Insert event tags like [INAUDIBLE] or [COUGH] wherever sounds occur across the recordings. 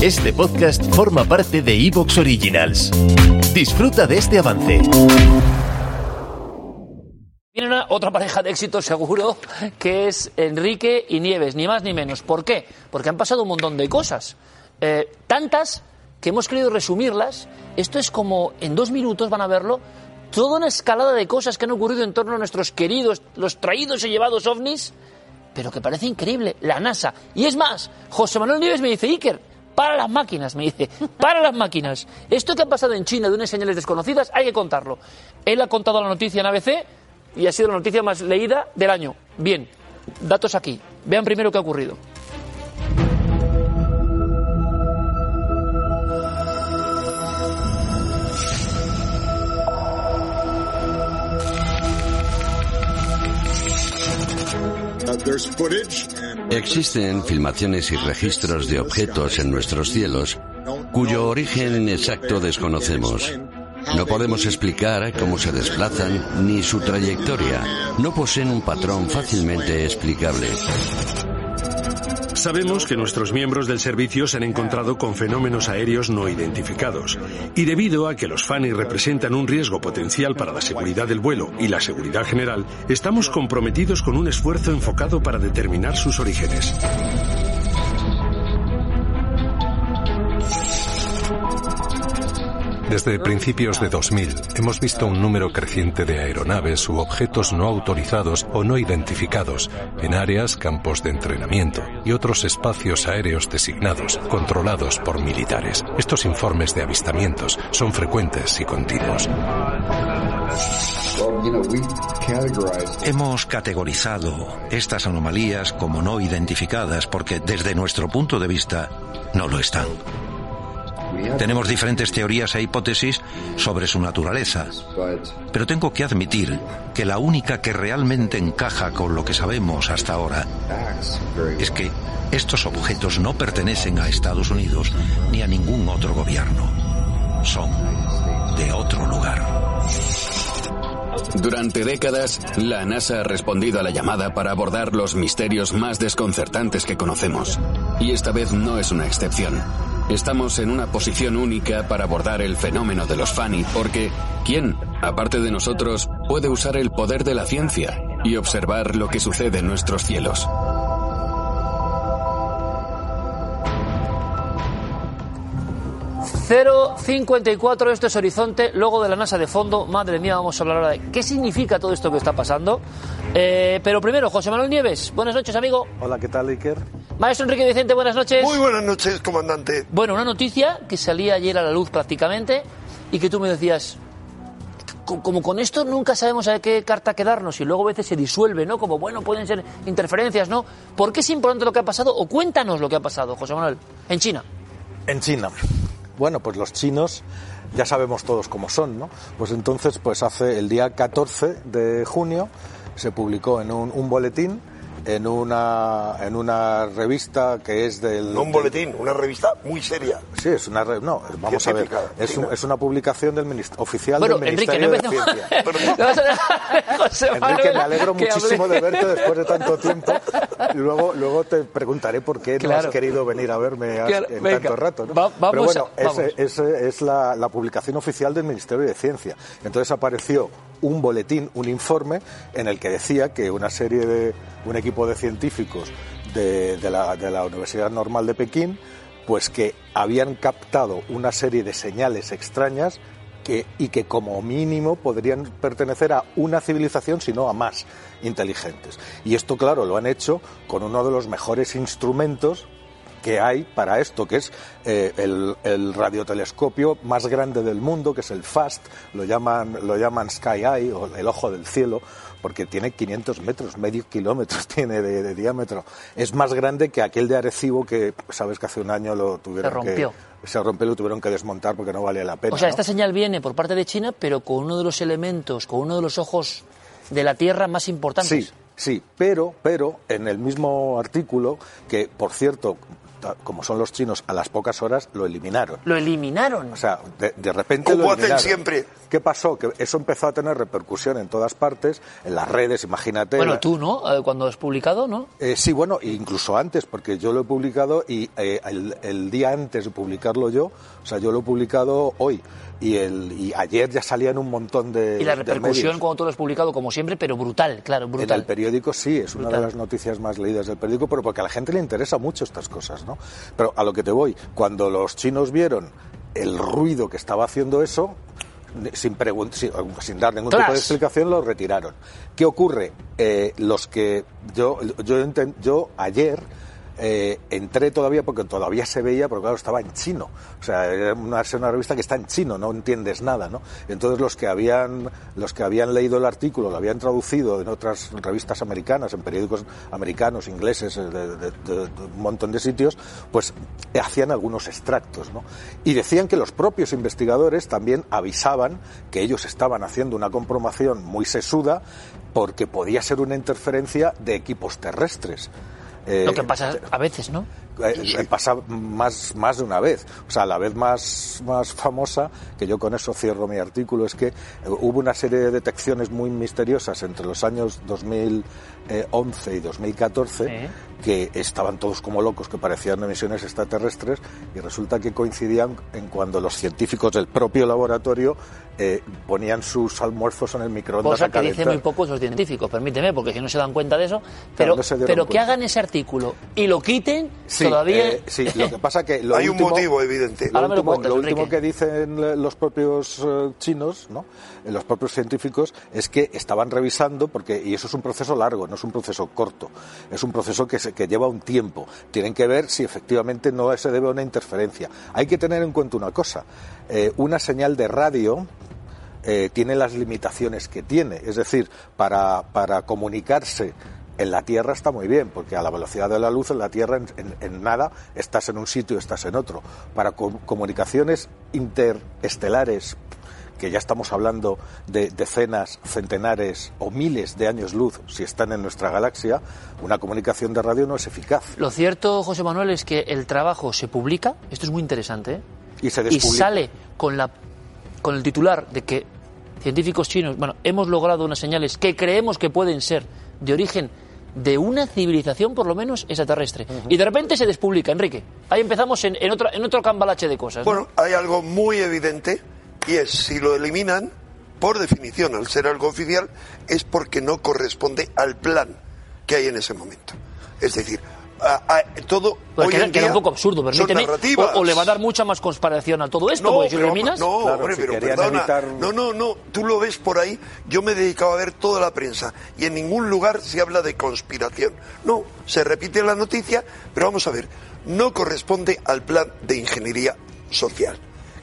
Este podcast forma parte de Evox Originals. Disfruta de este avance. Tiene una, otra pareja de éxito seguro, que es Enrique y Nieves, ni más ni menos. ¿Por qué? Porque han pasado un montón de cosas. Eh, tantas que hemos querido resumirlas. Esto es como, en dos minutos van a verlo, toda una escalada de cosas que han ocurrido en torno a nuestros queridos, los traídos y llevados ovnis, pero que parece increíble, la NASA. Y es más, José Manuel Nieves me dice, Iker, para las máquinas, me dice, para las máquinas. Esto que ha pasado en China de unas señales desconocidas, hay que contarlo. Él ha contado la noticia en ABC y ha sido la noticia más leída del año. Bien, datos aquí. Vean primero qué ha ocurrido. Existen filmaciones y registros de objetos en nuestros cielos cuyo origen exacto desconocemos. No podemos explicar cómo se desplazan ni su trayectoria. No poseen un patrón fácilmente explicable. Sabemos que nuestros miembros del servicio se han encontrado con fenómenos aéreos no identificados y debido a que los FANI representan un riesgo potencial para la seguridad del vuelo y la seguridad general, estamos comprometidos con un esfuerzo enfocado para determinar sus orígenes. Desde principios de 2000 hemos visto un número creciente de aeronaves u objetos no autorizados o no identificados en áreas, campos de entrenamiento y otros espacios aéreos designados, controlados por militares. Estos informes de avistamientos son frecuentes y continuos. Hemos categorizado estas anomalías como no identificadas porque desde nuestro punto de vista no lo están. Tenemos diferentes teorías e hipótesis sobre su naturaleza, pero tengo que admitir que la única que realmente encaja con lo que sabemos hasta ahora es que estos objetos no pertenecen a Estados Unidos ni a ningún otro gobierno. Son de otro lugar. Durante décadas, la NASA ha respondido a la llamada para abordar los misterios más desconcertantes que conocemos. Y esta vez no es una excepción. Estamos en una posición única para abordar el fenómeno de los FANI porque ¿quién, aparte de nosotros, puede usar el poder de la ciencia y observar lo que sucede en nuestros cielos? 054, esto es Horizonte, logo de la NASA de fondo. Madre mía, vamos a hablar ahora de qué significa todo esto que está pasando. Eh, pero primero, José Manuel Nieves, buenas noches, amigo. Hola, ¿qué tal, Iker? Maestro Enrique Vicente, buenas noches. Muy buenas noches, comandante. Bueno, una noticia que salía ayer a la luz prácticamente y que tú me decías, como con esto nunca sabemos a qué carta quedarnos y luego a veces se disuelve, ¿no? Como, bueno, pueden ser interferencias, ¿no? ¿Por qué es importante lo que ha pasado? O cuéntanos lo que ha pasado, José Manuel, en China. En China. Bueno, pues los chinos ya sabemos todos cómo son, ¿no? Pues entonces, pues hace el día 14 de junio se publicó en un, un boletín en una, en una revista que es del... No un boletín, una revista muy seria. Sí, es una... No, vamos a ver. Es, un- es una publicación del minist- oficial Bueno, del Enrique, Ministerio no de. Ciencia. [LAUGHS] [LAUGHS] José Enrique, me alegro muchísimo hable. de verte [LAUGHS] después de tanto tiempo. Y luego, luego te preguntaré por qué no Claro. has querido venir a verme Claro, en venga. tanto rato. ¿no? Va- vamos Pero bueno, a- vamos. ese- ese es la, la publicación oficial del Ministerio de Ciencia. Entonces apareció un boletín, un informe, en el que decía que una serie de, un equipo de científicos de, la, de la Universidad Normal de Pekín, pues que habían captado una serie de señales extrañas que, y que como mínimo podrían pertenecer a una civilización, si no a más inteligentes. Y esto, claro, lo han hecho con uno de los mejores instrumentos que hay para esto, que es eh, el, el radiotelescopio más grande del mundo, que es el FAST, lo llaman, lo llaman Sky Eye, o el ojo del cielo, porque tiene 500 metros, medio kilómetro [LAUGHS] tiene de, de diámetro. Es más grande que aquel de Arecibo que, sabes que hace un año lo tuvieron Se rompió. que... Se rompió, lo tuvieron que desmontar porque no valía la pena. O sea, ¿no? esta señal viene por parte de China, pero con uno de los elementos, con uno de los ojos de la Tierra más importantes. Sí, sí, pero, pero en el mismo artículo, que por cierto como son los chinos, a las pocas horas lo eliminaron. Lo eliminaron. O sea, de, de repente Como lo hacen eliminaron. siempre. ¿Qué pasó? Que eso empezó a tener repercusión en todas partes, en las redes, imagínate. bueno, la- tú, ¿no? Eh, Cuando has publicado, ¿no? Eh, sí, bueno, incluso antes, porque yo lo he publicado y eh, el, el día antes de publicarlo yo, o sea, yo lo he publicado hoy y, el, y ayer ya salían un montón de Y la repercusión cuando tú lo has publicado, como siempre, pero brutal, claro, En brutal. el periódico sí, es una de las noticias más leídas del periódico, pero porque a la gente le interesa mucho estas cosas, ¿no? Pero a lo que te voy, cuando los chinos vieron el ruido que estaba haciendo eso, sin, sin, sin dar ningún tipo de explicación, lo retiraron. ¿Qué ocurre? Eh, los que yo, yo, yo ayer eh, entré todavía porque todavía se veía, porque claro, estaba en chino. O sea, era una, revista que está en chino, no entiendes nada, ¿no? Entonces los que habían, los que habían leído el artículo, lo habían traducido en otras revistas americanas, en periódicos americanos, ingleses, eh, de- de un montón de sitios, pues eh, hacían algunos extractos, ¿no? Y decían que los propios investigadores también avisaban que ellos estaban haciendo una comprobación muy sesuda porque podía ser una interferencia de equipos terrestres. Eh, Lo que pasa a veces, ¿no? Eh, eh, pasa más, más de una vez. O sea, la vez más, más famosa, que yo con eso cierro mi artículo, es que eh, hubo una serie de detecciones muy misteriosas entre los años 2011 y 2014 Sí. que estaban todos como locos, que parecían emisiones extraterrestres, y resulta que coincidían en cuando los científicos del propio laboratorio eh, ponían sus almuerzos en el microondas Cosa a que dicen muy pocos los científicos, permíteme, porque si no se dan cuenta de eso. Pero, no dieron pero que hagan ese artículo y lo quiten, Sí, todavía. eh, sí, lo que pasa que lo [LAUGHS] Hay un último- motivo evidente. Lo Ahora me lo último, cuentas, lo último que dicen eh, los propios eh, chinos, ¿no? Los propios científicos, es que estaban revisando, porque y eso es un proceso largo, no es un proceso corto, es un proceso que, se- que lleva un tiempo. Tienen que ver si efectivamente no se debe a una interferencia. Hay que tener en cuenta una cosa, eh, una señal de radio eh, tiene las limitaciones que tiene. Es decir, para, para comunicarse en la Tierra está muy bien, porque a la velocidad de la luz en la Tierra en, en- en nada estás en un sitio, estás en otro. Para com- comunicaciones interestelares, que ya estamos hablando de decenas, centenares o miles de años luz, si están en nuestra galaxia, una comunicación de radio no es eficaz. Lo cierto, José Manuel, es que el trabajo se publica, esto es muy interesante, ¿eh? Y se y sale con, la, con el titular de que científicos chinos, bueno, hemos logrado unas señales que creemos que pueden ser de origen de una civilización por lo menos extraterrestre. Y de repente se despublica, Enrique. Ahí empezamos en, en, otro, en otro cambalache de cosas. ¿no? Bueno, hay algo muy evidente y es si lo eliminan, por definición, al ser algo oficial, es porque no corresponde al plan que hay en ese momento. Es decir, a- a- todo Pues hoy queda, en queda día un poco absurdo, permíteme. O, o le va a dar mucha más conspiración a todo esto, pero, no, Claro, hombre, si pero perdona. evitar- No, no, no. Tú lo ves por ahí. Yo me he dedicado a ver toda la prensa y en ningún lugar se habla de conspiración. No, se repite la noticia, pero vamos a ver. No corresponde al plan de ingeniería social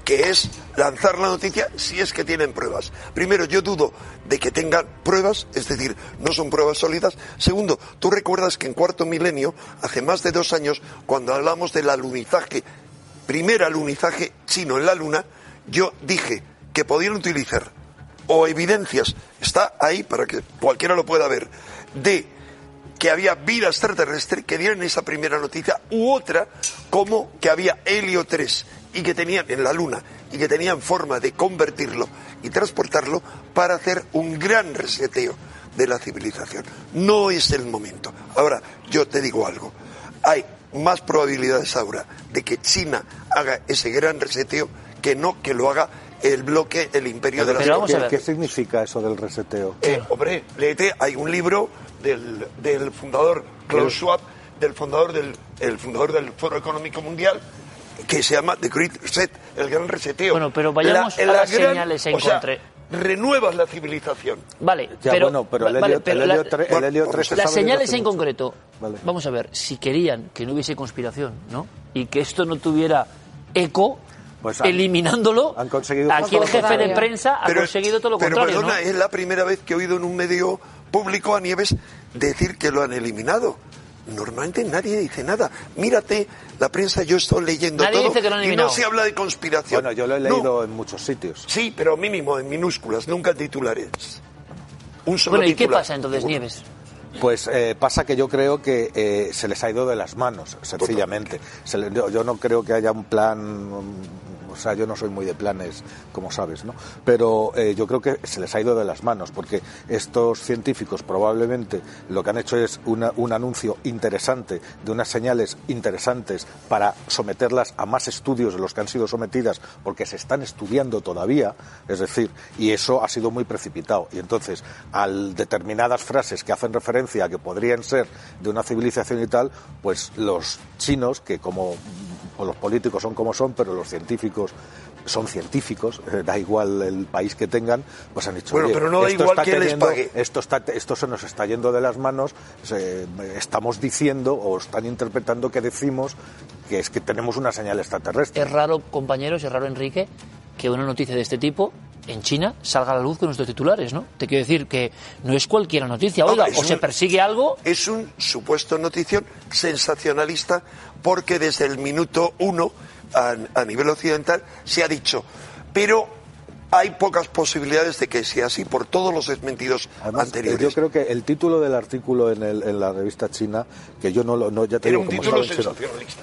que es lanzar la noticia si es que tienen pruebas. Primero, yo dudo de que tengan pruebas, es decir, no son pruebas sólidas. Segundo, tú recuerdas que en cuarto milenio, hace más de dos años, cuando hablamos del alunizaje, primer alunizaje chino en la Luna, yo dije que podían utilizar o evidencias, está ahí para que cualquiera lo pueda ver, de que había vida extraterrestre que dieron esa primera noticia u otra como que había helio 3 y que tenían en la luna y que tenían forma de convertirlo y transportarlo para hacer un gran reseteo de la civilización. No es el momento. Ahora, yo te digo algo. Hay más probabilidades ahora de que China haga ese gran reseteo que no que lo haga el bloque, el imperio de la ¿Qué, qué significa eso del reseteo? eh, hombre, léete, hay un libro del, del fundador Klaus Schwab, del fundador del, el fundador del Foro Económico Mundial, que se llama The Great Reset, el gran reseteo. Bueno, pero vayamos a las señales en o sea, contra. renuevas la civilización. Vale, Ya, pero, bueno, pero el vale, helio, pero bueno, vamos 3 se las señales en mucho. concreto, Vale. vamos a ver, si querían que no hubiese conspiración, ¿no? Y que esto no tuviera eco, Pues han- eliminándolo, han conseguido aquí el jefe de prensa ha conseguido todo lo pero contrario, perdona, ¿no? es la primera vez que he oído en un medio público a Nieves decir que lo han eliminado. Normalmente nadie dice nada. Mírate, la prensa, yo estoy leyendo Nadie todo dice que lo han y no se habla de conspiración. Bueno, yo lo he No. leído en muchos sitios. Sí, pero mínimo en minúsculas, nunca en titulares. Un solo Bueno, ¿y qué pasa entonces. Nieves? Pues eh, pasa que yo creo que eh, se les ha ido de las manos, sencillamente. Se le- yo, yo no creo que haya un plan, o sea, yo no soy muy de planes, como sabes, ¿no? Pero eh, yo creo que se les ha ido de las manos, porque estos científicos probablemente lo que han hecho es un anuncio interesante de unas señales interesantes para someterlas a más estudios de los que han sido sometidas, porque se están estudiando todavía, es decir, y eso ha sido muy precipitado. Y entonces, al determinadas frases que hacen referencia a que podrían ser de una civilización y tal, pues los chinos, que como o los políticos son como son, pero los científicos son científicos, eh, [LAUGHS] da igual el país que tengan, pues han dicho, Bueno, "Oye, pero no da esto igual está quién les teniendo- pague". esto, está, esto se nos está yendo de las manos, se- estamos diciendo o están interpretando que decimos que es que tenemos una señal extraterrestre. Es raro, compañeros, es raro, Enrique, que una noticia de este tipo en China salga a la luz con nuestros titulares, ¿no? Te quiero decir que no es cualquier noticia. Oiga, o se persigue algo Es un supuesto notición sensacionalista porque desde el minuto uno a, a nivel occidental se ha dicho, pero hay pocas posibilidades de que sea así por todos los desmentidos Además, eh, anteriores. yo creo que el título del artículo en, el- en la revista china, que yo no lo, no, ya te Era digo, un como título sensacionalista.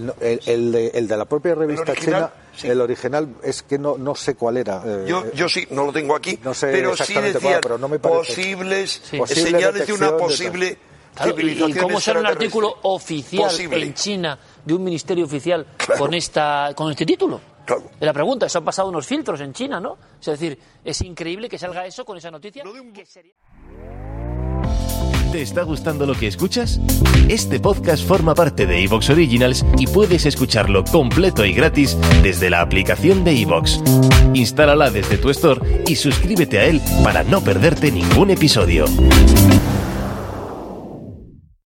no, el, el de, el de la propia revista original, china, sí. el original es que no, no sé cuál era. eh, Yo, yo sí, no lo tengo aquí, No sé pero sí cuál, pero no me parece. posibles Sí. Posible señales de una de posible Claro, y- civilización ¿Y cómo sale un artículo oficial Posible. en China de un ministerio oficial con esta con este título? Claro. Es la pregunta, eso han pasado unos filtros en China, ¿no? Es decir, es increíble que salga eso con esa noticia. que sería- ¿Te está gustando lo que escuchas? Este podcast forma parte de Evox Originals y puedes escucharlo completo y gratis desde la aplicación de Evox. Instálala desde tu store y suscríbete a él para no perderte ningún episodio.